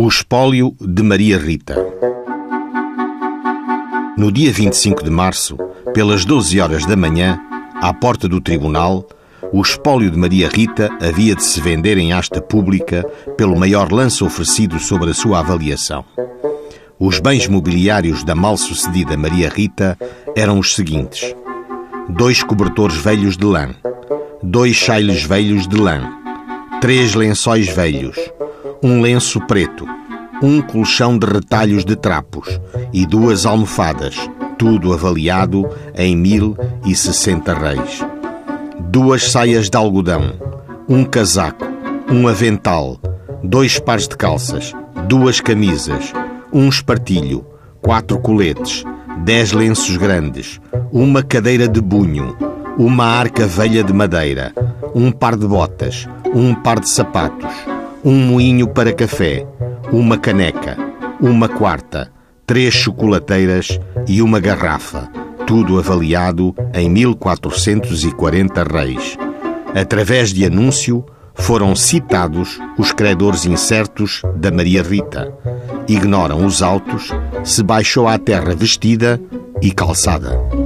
O espólio de Maria Rita. No dia 25 de março, pelas 12 horas da manhã, à porta do tribunal, o espólio de Maria Rita havia de se vender em asta pública pelo maior lance oferecido sobre a sua avaliação. Os bens mobiliários da mal-sucedida Maria Rita eram os seguintes: dois cobertores velhos de lã, dois chailes velhos de lã, três lençóis velhos, um lenço preto, um colchão de retalhos de trapos e duas almofadas, tudo avaliado em mil e sessenta reis. Duas saias de algodão, um casaco, um avental, dois pares de calças, duas camisas, um espartilho, quatro coletes, dez lenços grandes, uma cadeira de bunho, uma arca velha de madeira, um par de botas, um par de sapatos, um moinho para café, uma caneca, uma quarta, três chocolateiras e uma garrafa, tudo avaliado em 1440 reis. Através de anúncio, foram citados os credores incertos da Maria Rita. Ignoram os autos, se baixou à terra vestida e calçada.